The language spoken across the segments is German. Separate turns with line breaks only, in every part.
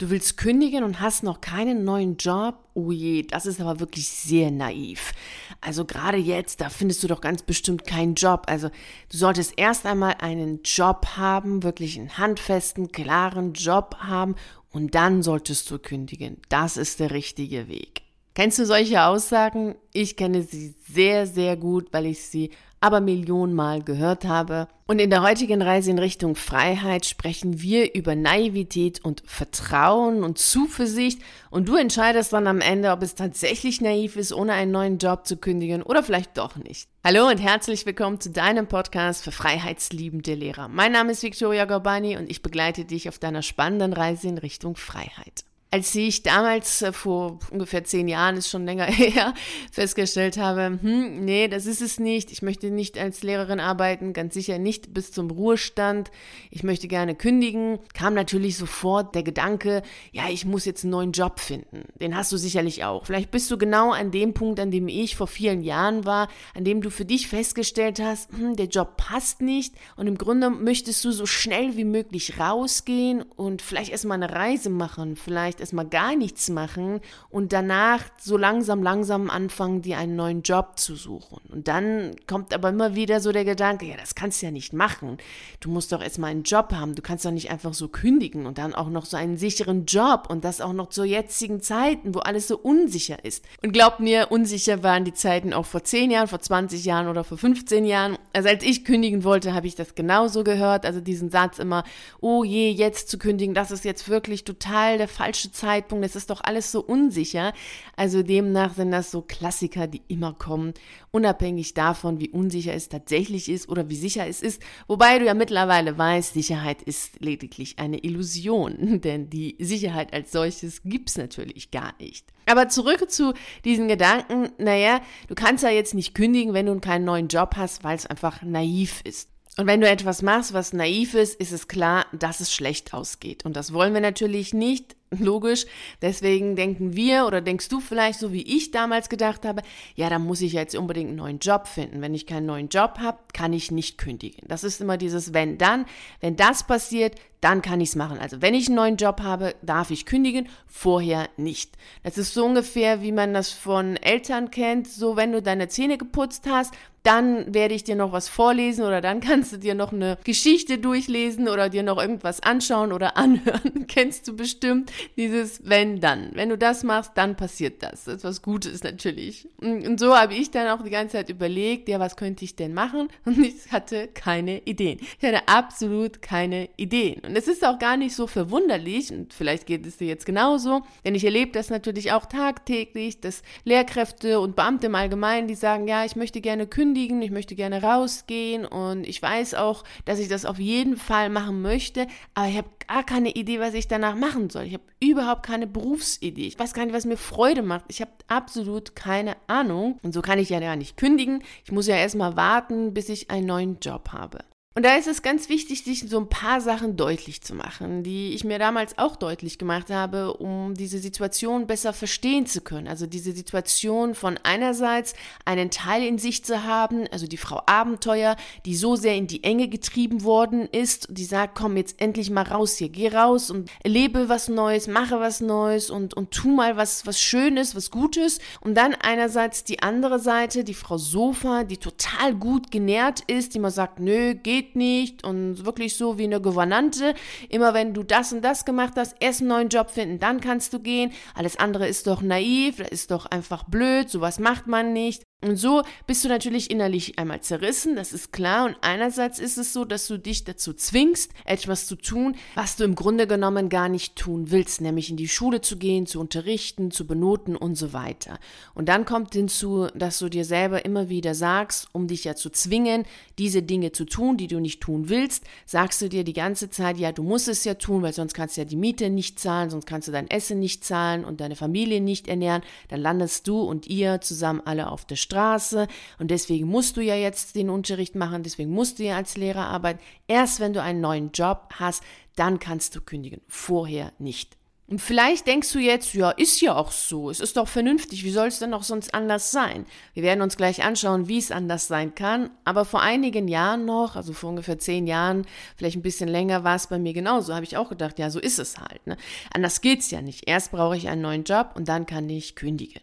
Du willst kündigen und hast noch keinen neuen Job? Oh je, das ist aber wirklich sehr naiv. Also gerade jetzt, da findest du doch ganz bestimmt keinen Job. Also du solltest erst einmal einen Job haben, wirklich einen handfesten, klaren Job haben und dann solltest du kündigen. Das ist der richtige Weg. Kennst du solche Aussagen? Ich kenne sie sehr, sehr gut, weil ich sie aber Millionenmal gehört habe. Und in der heutigen Reise in Richtung Freiheit sprechen wir über Naivität und Vertrauen und Zuversicht. Und du entscheidest dann am Ende, ob es tatsächlich naiv ist, ohne einen neuen Job zu kündigen oder vielleicht doch nicht. Hallo und herzlich willkommen zu deinem Podcast für freiheitsliebende Lehrer. Mein Name ist Victoria Gorbani und ich begleite dich auf deiner spannenden Reise in Richtung Freiheit als ich damals äh, vor ungefähr zehn Jahren, ist schon länger her, festgestellt habe, hm, nee, das ist es nicht. Ich möchte nicht als Lehrerin arbeiten, ganz sicher nicht bis zum Ruhestand. Ich möchte gerne kündigen. Kam natürlich sofort der Gedanke, ja, ich muss jetzt einen neuen Job finden. Den hast du sicherlich auch. Vielleicht bist du genau an dem Punkt, an dem ich vor vielen Jahren war, an dem du für dich festgestellt hast, hm, der Job passt nicht und im Grunde möchtest du so schnell wie möglich rausgehen und vielleicht erstmal eine Reise machen, vielleicht erstmal gar nichts machen und danach so langsam, langsam anfangen, dir einen neuen Job zu suchen. Und dann kommt aber immer wieder so der Gedanke, ja, das kannst du ja nicht machen. Du musst doch erstmal einen Job haben. Du kannst doch nicht einfach so kündigen und dann auch noch so einen sicheren Job und das auch noch zu jetzigen Zeiten, wo alles so unsicher ist. Und glaub mir, unsicher waren die Zeiten auch vor 10 Jahren, vor 20 Jahren oder vor 15 Jahren. Also als ich kündigen wollte, habe ich das genauso gehört. Also diesen Satz immer, oh je, jetzt zu kündigen, das ist jetzt wirklich total der falsche Zeitpunkt, es ist doch alles so unsicher. Also demnach sind das so Klassiker, die immer kommen, unabhängig davon, wie unsicher es tatsächlich ist oder wie sicher es ist. Wobei du ja mittlerweile weißt, Sicherheit ist lediglich eine Illusion, denn die Sicherheit als solches gibt es natürlich gar nicht. Aber zurück zu diesen Gedanken, naja, du kannst ja jetzt nicht kündigen, wenn du keinen neuen Job hast, weil es einfach naiv ist. Und wenn du etwas machst, was naiv ist, ist es klar, dass es schlecht ausgeht. Und das wollen wir natürlich nicht logisch. Deswegen denken wir oder denkst du vielleicht so wie ich damals gedacht habe, ja, da muss ich jetzt unbedingt einen neuen Job finden. Wenn ich keinen neuen Job habe, kann ich nicht kündigen. Das ist immer dieses wenn dann. Wenn das passiert, dann kann ich es machen. Also wenn ich einen neuen Job habe, darf ich kündigen, vorher nicht. Das ist so ungefähr, wie man das von Eltern kennt. So, wenn du deine Zähne geputzt hast, dann werde ich dir noch was vorlesen oder dann kannst du dir noch eine Geschichte durchlesen oder dir noch irgendwas anschauen oder anhören. Kennst du bestimmt dieses wenn dann. Wenn du das machst, dann passiert das. Das ist was Gutes natürlich. Und so habe ich dann auch die ganze Zeit überlegt, ja, was könnte ich denn machen? Und ich hatte keine Ideen. Ich hatte absolut keine Ideen. Und es ist auch gar nicht so verwunderlich, und vielleicht geht es dir jetzt genauso, denn ich erlebe das natürlich auch tagtäglich, dass Lehrkräfte und Beamte im Allgemeinen, die sagen, ja, ich möchte gerne kündigen, ich möchte gerne rausgehen und ich weiß auch, dass ich das auf jeden Fall machen möchte, aber ich habe gar keine Idee, was ich danach machen soll. Ich habe überhaupt keine Berufsidee. Ich weiß gar nicht, was mir Freude macht. Ich habe absolut keine Ahnung. Und so kann ich ja gar nicht kündigen. Ich muss ja erstmal warten, bis ich einen neuen Job habe. Und da ist es ganz wichtig, sich so ein paar Sachen deutlich zu machen, die ich mir damals auch deutlich gemacht habe, um diese Situation besser verstehen zu können. Also diese Situation von einerseits einen Teil in sich zu haben, also die Frau Abenteuer, die so sehr in die Enge getrieben worden ist, die sagt, komm jetzt endlich mal raus hier, geh raus und erlebe was Neues, mache was Neues und, und tu mal was, was Schönes, was Gutes. Und dann einerseits die andere Seite, die Frau Sofa, die total gut genährt ist, die mal sagt, nö, geh geht nicht und wirklich so wie eine Gouvernante. Immer wenn du das und das gemacht hast, erst einen neuen Job finden, dann kannst du gehen. Alles andere ist doch naiv, ist doch einfach blöd, sowas macht man nicht. Und so bist du natürlich innerlich einmal zerrissen, das ist klar. Und einerseits ist es so, dass du dich dazu zwingst, etwas zu tun, was du im Grunde genommen gar nicht tun willst, nämlich in die Schule zu gehen, zu unterrichten, zu benoten und so weiter. Und dann kommt hinzu, dass du dir selber immer wieder sagst, um dich ja zu zwingen, diese Dinge zu tun, die du nicht tun willst, sagst du dir die ganze Zeit, ja, du musst es ja tun, weil sonst kannst du ja die Miete nicht zahlen, sonst kannst du dein Essen nicht zahlen und deine Familie nicht ernähren. Dann landest du und ihr zusammen alle auf der Straße Straße und deswegen musst du ja jetzt den Unterricht machen, deswegen musst du ja als Lehrer arbeiten. Erst wenn du einen neuen Job hast, dann kannst du kündigen, vorher nicht. Und vielleicht denkst du jetzt, ja, ist ja auch so, es ist doch vernünftig, wie soll es denn auch sonst anders sein? Wir werden uns gleich anschauen, wie es anders sein kann, aber vor einigen Jahren noch, also vor ungefähr zehn Jahren, vielleicht ein bisschen länger, war es bei mir genauso, habe ich auch gedacht, ja, so ist es halt. Ne? Anders geht's ja nicht. Erst brauche ich einen neuen Job und dann kann ich kündigen.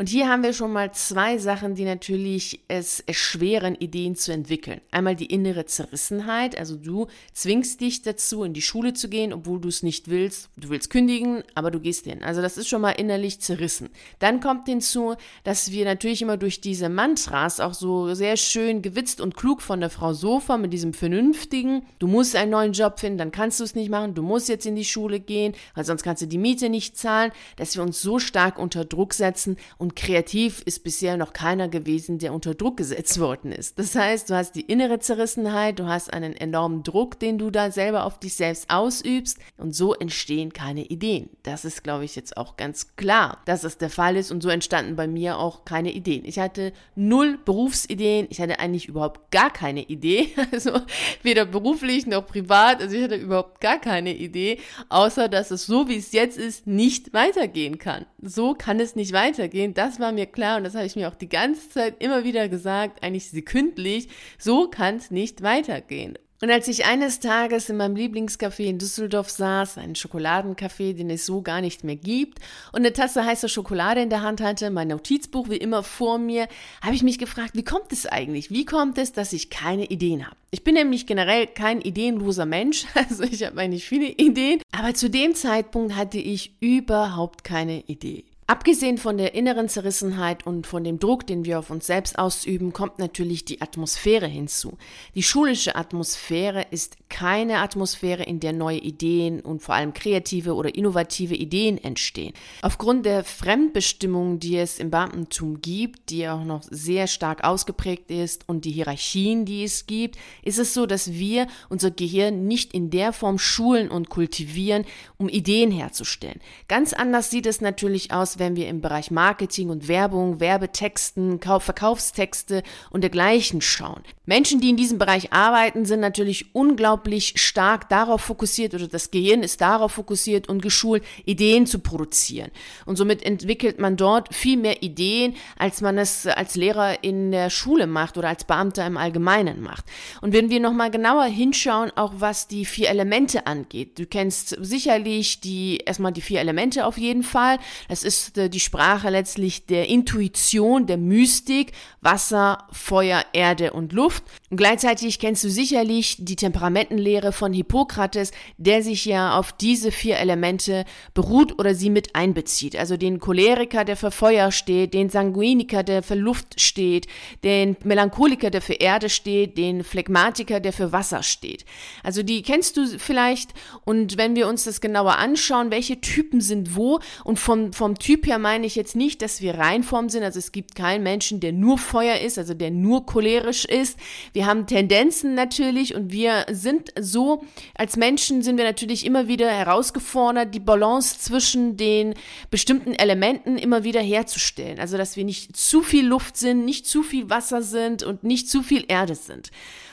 Und hier haben wir schon mal zwei Sachen, die natürlich es erschweren, Ideen zu entwickeln. Einmal die innere Zerrissenheit, also du zwingst dich dazu, in die Schule zu gehen, obwohl du es nicht willst. Du willst kündigen, aber du gehst hin. Also das ist schon mal innerlich zerrissen. Dann kommt hinzu, dass wir natürlich immer durch diese Mantras auch so sehr schön gewitzt und klug von der Frau Sofa mit diesem vernünftigen, du musst einen neuen Job finden, dann kannst du es nicht machen, du musst jetzt in die Schule gehen, weil sonst kannst du die Miete nicht zahlen, dass wir uns so stark unter Druck setzen und kreativ ist bisher noch keiner gewesen, der unter Druck gesetzt worden ist. Das heißt, du hast die innere Zerrissenheit, du hast einen enormen Druck, den du da selber auf dich selbst ausübst und so entstehen keine Ideen. Das ist, glaube ich, jetzt auch ganz klar, dass es der Fall ist und so entstanden bei mir auch keine Ideen. Ich hatte null Berufsideen, ich hatte eigentlich überhaupt gar keine Idee, also weder beruflich noch privat, also ich hatte überhaupt gar keine Idee, außer dass es so, wie es jetzt ist, nicht weitergehen kann. So kann es nicht weitergehen das war mir klar und das habe ich mir auch die ganze Zeit immer wieder gesagt, eigentlich sekündlich, so kann es nicht weitergehen. Und als ich eines Tages in meinem Lieblingscafé in Düsseldorf saß, einen Schokoladencafé, den es so gar nicht mehr gibt, und eine Tasse heißer Schokolade in der Hand hatte, mein Notizbuch wie immer vor mir, habe ich mich gefragt, wie kommt es eigentlich? Wie kommt es, dass ich keine Ideen habe? Ich bin nämlich generell kein ideenloser Mensch, also ich habe eigentlich viele Ideen, aber zu dem Zeitpunkt hatte ich überhaupt keine Idee. Abgesehen von der inneren Zerrissenheit und von dem Druck, den wir auf uns selbst ausüben, kommt natürlich die Atmosphäre hinzu. Die schulische Atmosphäre ist keine Atmosphäre, in der neue Ideen und vor allem kreative oder innovative Ideen entstehen. Aufgrund der Fremdbestimmung, die es im Beamtentum gibt, die auch noch sehr stark ausgeprägt ist und die Hierarchien, die es gibt, ist es so, dass wir unser Gehirn nicht in der Form schulen und kultivieren, um Ideen herzustellen. Ganz anders sieht es natürlich aus, wenn wir im Bereich Marketing und Werbung, Werbetexten, Verkaufstexte und dergleichen schauen. Menschen, die in diesem Bereich arbeiten, sind natürlich unglaublich stark darauf fokussiert oder das Gehirn ist darauf fokussiert und geschult, Ideen zu produzieren. Und somit entwickelt man dort viel mehr Ideen, als man es als Lehrer in der Schule macht oder als Beamter im Allgemeinen macht. Und wenn wir nochmal genauer hinschauen, auch was die vier Elemente angeht, du kennst sicherlich die, erstmal die vier Elemente auf jeden Fall. Das ist ist äh, die Sprache letztlich der Intuition, der Mystik, Wasser, Feuer, Erde und Luft. Und gleichzeitig kennst du sicherlich die Temperamentenlehre von Hippokrates, der sich ja auf diese vier Elemente beruht oder sie mit einbezieht. Also den Choleriker, der für Feuer steht, den Sanguiniker, der für Luft steht, den Melancholiker, der für Erde steht, den Phlegmatiker, der für Wasser steht. Also die kennst du vielleicht und wenn wir uns das genauer anschauen, welche Typen sind wo und vom, vom Typ Typ her meine ich jetzt nicht, dass wir Reinform sind. Also es gibt keinen Menschen, der nur Feuer ist, also der nur cholerisch ist. Wir haben Tendenzen natürlich und wir sind so, als Menschen sind wir natürlich immer wieder herausgefordert, die Balance zwischen den bestimmten Elementen immer wieder herzustellen. Also dass wir nicht zu viel Luft sind, nicht zu viel Wasser sind und nicht zu viel Erde sind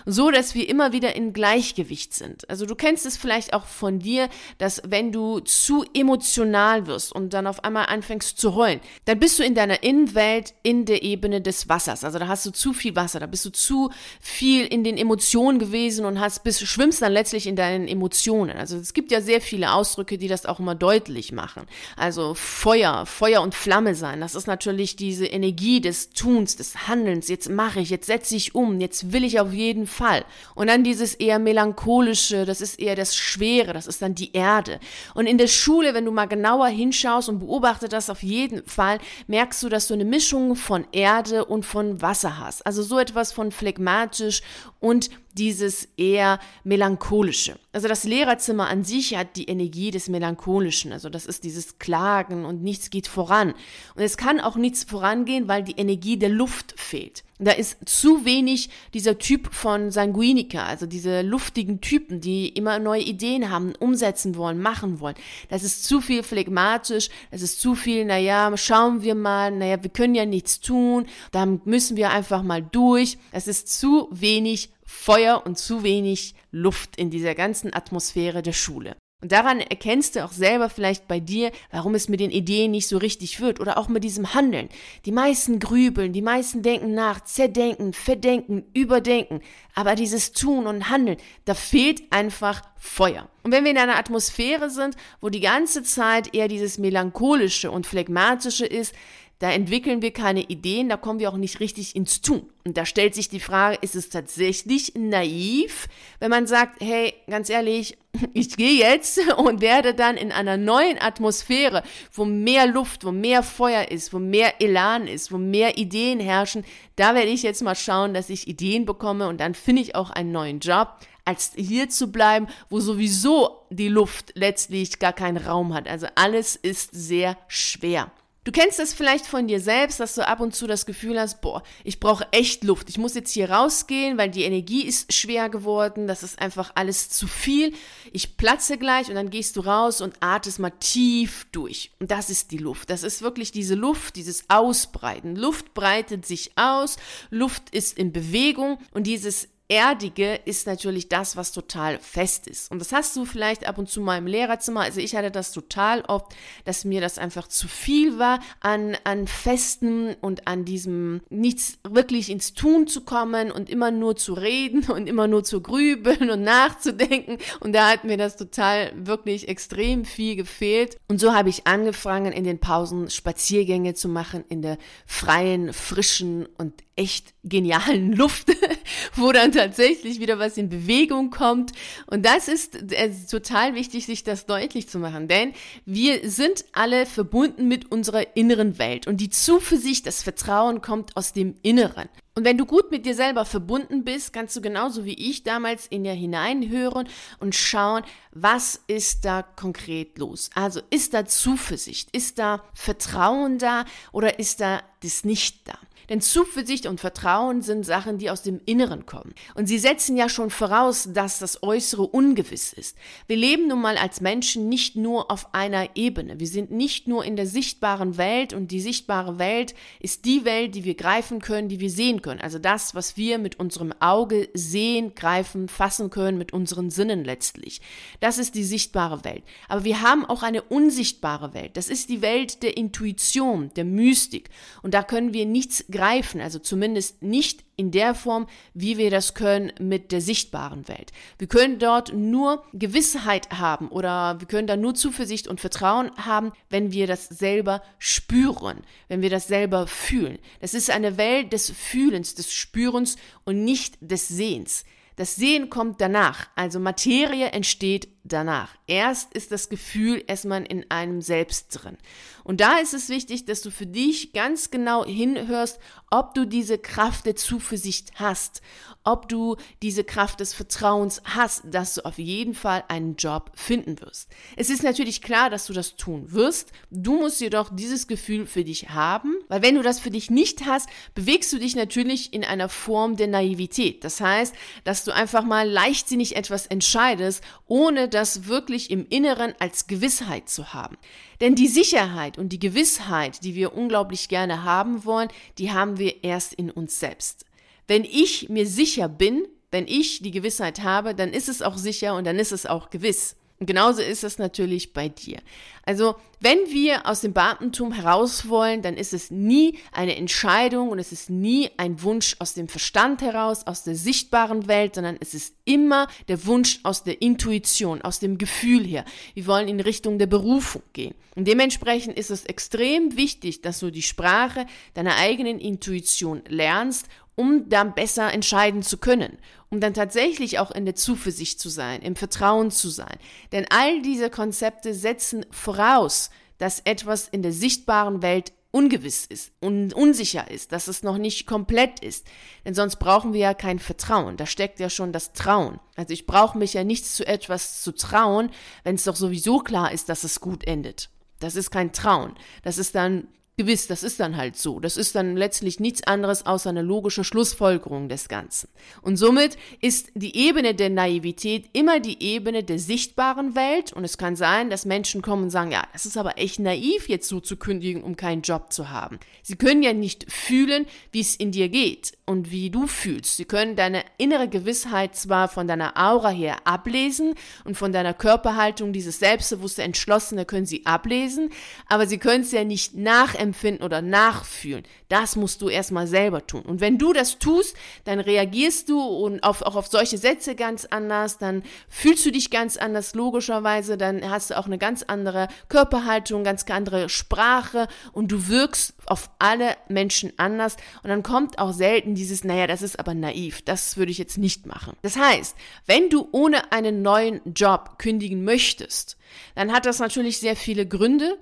so dass wir immer wieder in Gleichgewicht sind. Also du kennst es vielleicht auch von dir, dass wenn du zu emotional wirst und dann auf einmal anfängst zu heulen, dann bist du in deiner Innenwelt in der Ebene des Wassers. Also da hast du zu viel Wasser, da bist du zu viel in den Emotionen gewesen und hast bist, schwimmst dann letztlich in deinen Emotionen. Also es gibt ja sehr viele Ausdrücke, die das auch immer deutlich machen. Also Feuer, Feuer und Flamme sein, das ist natürlich diese Energie des Tuns, des Handelns. Jetzt mache ich, jetzt setze ich um, jetzt will ich auf jeden Fall. Und dann dieses eher melancholische, das ist eher das Schwere, das ist dann die Erde. Und in der Schule, wenn du mal genauer hinschaust und beobachtest das auf jeden Fall, merkst du, dass du eine Mischung von Erde und von Wasser hast. Also so etwas von phlegmatisch und dieses eher melancholische. Also das Lehrerzimmer an sich hat die Energie des melancholischen, also das ist dieses Klagen und nichts geht voran. Und es kann auch nichts vorangehen, weil die Energie der Luft fehlt. Da ist zu wenig dieser Typ von Sanguiniker, also diese luftigen Typen, die immer neue Ideen haben, umsetzen wollen, machen wollen. Das ist zu viel phlegmatisch, das ist zu viel, naja, schauen wir mal, naja, wir können ja nichts tun, da müssen wir einfach mal durch. Es ist zu wenig Feuer und zu wenig Luft in dieser ganzen Atmosphäre der Schule. Und daran erkennst du auch selber vielleicht bei dir, warum es mit den Ideen nicht so richtig wird oder auch mit diesem Handeln. Die meisten grübeln, die meisten denken nach, zerdenken, verdenken, überdenken. Aber dieses Tun und Handeln, da fehlt einfach Feuer. Und wenn wir in einer Atmosphäre sind, wo die ganze Zeit eher dieses melancholische und phlegmatische ist, da entwickeln wir keine Ideen, da kommen wir auch nicht richtig ins Tun. Und da stellt sich die Frage, ist es tatsächlich naiv, wenn man sagt, hey, ganz ehrlich, ich gehe jetzt und werde dann in einer neuen Atmosphäre, wo mehr Luft, wo mehr Feuer ist, wo mehr Elan ist, wo mehr Ideen herrschen, da werde ich jetzt mal schauen, dass ich Ideen bekomme und dann finde ich auch einen neuen Job als hier zu bleiben, wo sowieso die Luft letztlich gar keinen Raum hat. Also alles ist sehr schwer. Du kennst das vielleicht von dir selbst, dass du ab und zu das Gefühl hast, boah, ich brauche echt Luft. Ich muss jetzt hier rausgehen, weil die Energie ist schwer geworden. Das ist einfach alles zu viel. Ich platze gleich und dann gehst du raus und atmest mal tief durch. Und das ist die Luft. Das ist wirklich diese Luft, dieses Ausbreiten. Luft breitet sich aus. Luft ist in Bewegung und dieses Erdige ist natürlich das, was total fest ist. Und das hast du vielleicht ab und zu mal im Lehrerzimmer. Also ich hatte das total oft, dass mir das einfach zu viel war, an, an Festen und an diesem nichts wirklich ins Tun zu kommen und immer nur zu reden und immer nur zu grübeln und nachzudenken. Und da hat mir das total wirklich extrem viel gefehlt. Und so habe ich angefangen, in den Pausen Spaziergänge zu machen in der freien, frischen und echt genialen Luft, wo dann tatsächlich wieder was in Bewegung kommt. Und das ist, ist total wichtig, sich das deutlich zu machen, denn wir sind alle verbunden mit unserer inneren Welt und die Zuversicht, das Vertrauen kommt aus dem Inneren. Und wenn du gut mit dir selber verbunden bist, kannst du genauso wie ich damals in dir hineinhören und schauen, was ist da konkret los? Also ist da Zuversicht, ist da Vertrauen da oder ist da das nicht da? Denn Zuversicht und Vertrauen sind Sachen, die aus dem Inneren kommen. Und sie setzen ja schon voraus, dass das Äußere ungewiss ist. Wir leben nun mal als Menschen nicht nur auf einer Ebene. Wir sind nicht nur in der sichtbaren Welt und die sichtbare Welt ist die Welt, die wir greifen können, die wir sehen können. Also das, was wir mit unserem Auge sehen, greifen, fassen können, mit unseren Sinnen letztlich. Das ist die sichtbare Welt. Aber wir haben auch eine unsichtbare Welt. Das ist die Welt der Intuition, der Mystik. Und da können wir nichts greifen, also zumindest nicht in der Form, wie wir das können mit der sichtbaren Welt. Wir können dort nur Gewissheit haben oder wir können da nur Zuversicht und Vertrauen haben, wenn wir das selber spüren, wenn wir das selber fühlen. Das ist eine Welt des Fühlens, des Spürens und nicht des Sehens. Das Sehen kommt danach, also Materie entsteht danach. Erst ist das Gefühl erstmal in einem selbst drin. Und da ist es wichtig, dass du für dich ganz genau hinhörst, ob du diese Kraft der Zuversicht hast, ob du diese Kraft des Vertrauens hast, dass du auf jeden Fall einen Job finden wirst. Es ist natürlich klar, dass du das tun wirst. Du musst jedoch dieses Gefühl für dich haben, weil wenn du das für dich nicht hast, bewegst du dich natürlich in einer Form der Naivität. Das heißt, dass du einfach mal leichtsinnig etwas entscheidest, ohne das wirklich im Inneren als Gewissheit zu haben. Denn die Sicherheit und die Gewissheit, die wir unglaublich gerne haben wollen, die haben wir erst in uns selbst. Wenn ich mir sicher bin, wenn ich die Gewissheit habe, dann ist es auch sicher und dann ist es auch gewiss. Und genauso ist es natürlich bei dir. Also, wenn wir aus dem Beamtentum heraus wollen, dann ist es nie eine Entscheidung und es ist nie ein Wunsch aus dem Verstand heraus, aus der sichtbaren Welt, sondern es ist immer der Wunsch aus der Intuition, aus dem Gefühl her. Wir wollen in Richtung der Berufung gehen. Und dementsprechend ist es extrem wichtig, dass du die Sprache deiner eigenen Intuition lernst um dann besser entscheiden zu können, um dann tatsächlich auch in der Zuversicht zu sein, im Vertrauen zu sein. Denn all diese Konzepte setzen voraus, dass etwas in der sichtbaren Welt ungewiss ist und unsicher ist, dass es noch nicht komplett ist. Denn sonst brauchen wir ja kein Vertrauen. Da steckt ja schon das Trauen. Also ich brauche mich ja nichts zu etwas zu trauen, wenn es doch sowieso klar ist, dass es gut endet. Das ist kein Trauen. Das ist dann Gewiss, das ist dann halt so. Das ist dann letztlich nichts anderes außer eine logische Schlussfolgerung des Ganzen. Und somit ist die Ebene der Naivität immer die Ebene der sichtbaren Welt. Und es kann sein, dass Menschen kommen und sagen, ja, das ist aber echt naiv, jetzt so zu kündigen, um keinen Job zu haben. Sie können ja nicht fühlen, wie es in dir geht und wie du fühlst. Sie können deine innere Gewissheit zwar von deiner Aura her ablesen und von deiner Körperhaltung, dieses selbstbewusste, entschlossene können sie ablesen, aber sie können es ja nicht nachempfinden nachempfinden oder nachfühlen. Das musst du erstmal selber tun. Und wenn du das tust, dann reagierst du und auf, auch auf solche Sätze ganz anders, dann fühlst du dich ganz anders, logischerweise, dann hast du auch eine ganz andere Körperhaltung, ganz andere Sprache und du wirkst auf alle Menschen anders und dann kommt auch selten dieses, naja, das ist aber naiv, das würde ich jetzt nicht machen. Das heißt, wenn du ohne einen neuen Job kündigen möchtest, dann hat das natürlich sehr viele Gründe.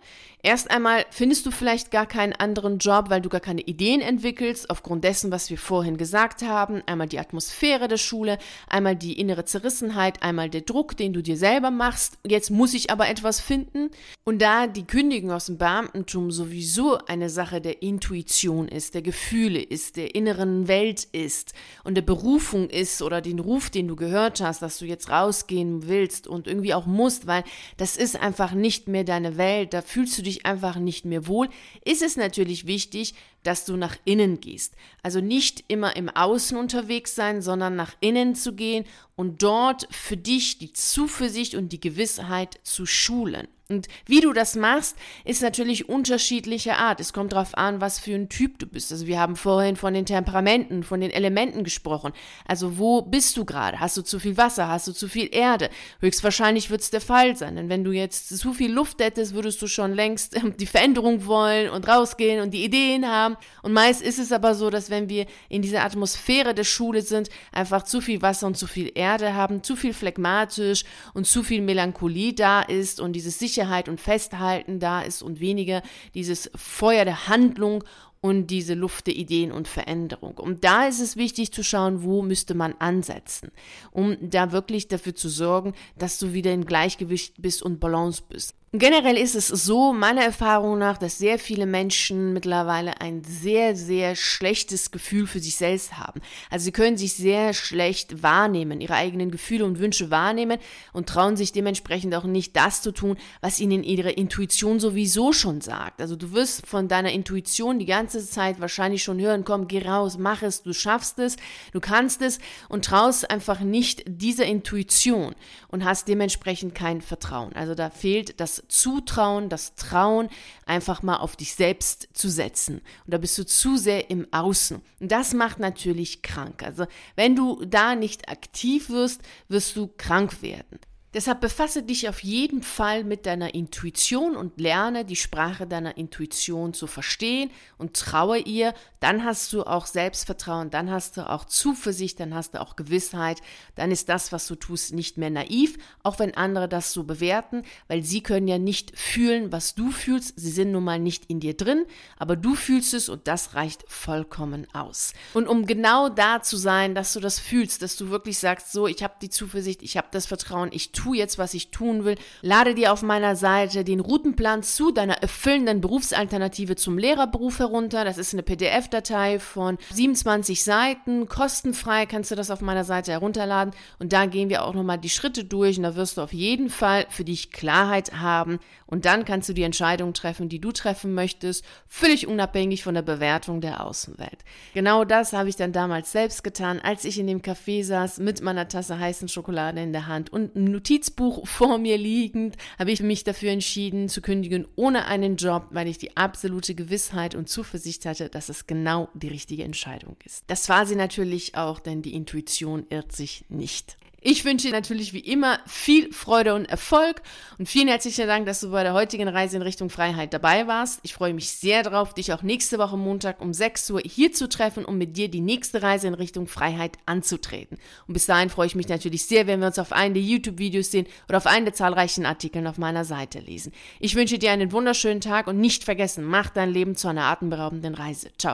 Erst einmal findest du vielleicht gar keinen anderen Job, weil du gar keine Ideen entwickelst, aufgrund dessen, was wir vorhin gesagt haben. Einmal die Atmosphäre der Schule, einmal die innere Zerrissenheit, einmal der Druck, den du dir selber machst. Jetzt muss ich aber etwas finden. Und da die Kündigung aus dem Beamtentum sowieso eine Sache der Intuition ist, der Gefühle ist, der inneren Welt ist und der Berufung ist oder den Ruf, den du gehört hast, dass du jetzt rausgehen willst und irgendwie auch musst, weil das ist einfach nicht mehr deine Welt, da fühlst du dich einfach nicht mehr wohl, ist es natürlich wichtig, dass du nach innen gehst. Also nicht immer im Außen unterwegs sein, sondern nach innen zu gehen und dort für dich die Zuversicht und die Gewissheit zu schulen. Und wie du das machst, ist natürlich unterschiedlicher Art. Es kommt darauf an, was für ein Typ du bist. Also wir haben vorhin von den Temperamenten, von den Elementen gesprochen. Also wo bist du gerade? Hast du zu viel Wasser? Hast du zu viel Erde? Höchstwahrscheinlich wird es der Fall sein. Denn wenn du jetzt zu viel Luft hättest, würdest du schon längst die Veränderung wollen und rausgehen und die Ideen haben. Und meist ist es aber so, dass wenn wir in dieser Atmosphäre der Schule sind, einfach zu viel Wasser und zu viel Erde haben, zu viel phlegmatisch und zu viel Melancholie da ist und dieses Sicherheit und Festhalten da ist und weniger dieses Feuer der Handlung und diese Luft der Ideen und Veränderung. Und da ist es wichtig zu schauen, wo müsste man ansetzen, um da wirklich dafür zu sorgen, dass du wieder in Gleichgewicht bist und Balance bist. Generell ist es so, meiner Erfahrung nach, dass sehr viele Menschen mittlerweile ein sehr, sehr schlechtes Gefühl für sich selbst haben. Also sie können sich sehr schlecht wahrnehmen, ihre eigenen Gefühle und Wünsche wahrnehmen und trauen sich dementsprechend auch nicht das zu tun, was ihnen ihre Intuition sowieso schon sagt. Also du wirst von deiner Intuition die ganze Zeit wahrscheinlich schon hören, komm, geh raus, mach es, du schaffst es, du kannst es und traust einfach nicht dieser Intuition und hast dementsprechend kein Vertrauen. Also da fehlt das Zutrauen, das Trauen, einfach mal auf dich selbst zu setzen. Und da bist du zu sehr im Außen. Und das macht natürlich krank. Also wenn du da nicht aktiv wirst, wirst du krank werden. Deshalb befasse dich auf jeden Fall mit deiner Intuition und lerne die Sprache deiner Intuition zu verstehen und traue ihr. Dann hast du auch Selbstvertrauen, dann hast du auch Zuversicht, dann hast du auch Gewissheit. Dann ist das, was du tust, nicht mehr naiv, auch wenn andere das so bewerten, weil sie können ja nicht fühlen, was du fühlst. Sie sind nun mal nicht in dir drin, aber du fühlst es und das reicht vollkommen aus. Und um genau da zu sein, dass du das fühlst, dass du wirklich sagst, so, ich habe die Zuversicht, ich habe das Vertrauen, ich tue tue jetzt, was ich tun will. Lade dir auf meiner Seite den Routenplan zu deiner erfüllenden Berufsalternative zum Lehrerberuf herunter. Das ist eine PDF-Datei von 27 Seiten. Kostenfrei kannst du das auf meiner Seite herunterladen. Und da gehen wir auch nochmal die Schritte durch. Und da wirst du auf jeden Fall für dich Klarheit haben. Und dann kannst du die Entscheidung treffen, die du treffen möchtest, völlig unabhängig von der Bewertung der Außenwelt. Genau das habe ich dann damals selbst getan, als ich in dem Café saß mit meiner Tasse heißen Schokolade in der Hand und ein Notiz Notizbuch vor mir liegend, habe ich mich dafür entschieden zu kündigen ohne einen Job, weil ich die absolute Gewissheit und Zuversicht hatte, dass es genau die richtige Entscheidung ist. Das war sie natürlich auch, denn die Intuition irrt sich nicht. Ich wünsche dir natürlich wie immer viel Freude und Erfolg und vielen herzlichen Dank, dass du bei der heutigen Reise in Richtung Freiheit dabei warst. Ich freue mich sehr darauf, dich auch nächste Woche Montag um 6 Uhr hier zu treffen, um mit dir die nächste Reise in Richtung Freiheit anzutreten. Und bis dahin freue ich mich natürlich sehr, wenn wir uns auf einen der YouTube-Videos sehen oder auf einen der zahlreichen Artikeln auf meiner Seite lesen. Ich wünsche dir einen wunderschönen Tag und nicht vergessen, mach dein Leben zu einer atemberaubenden Reise. Ciao.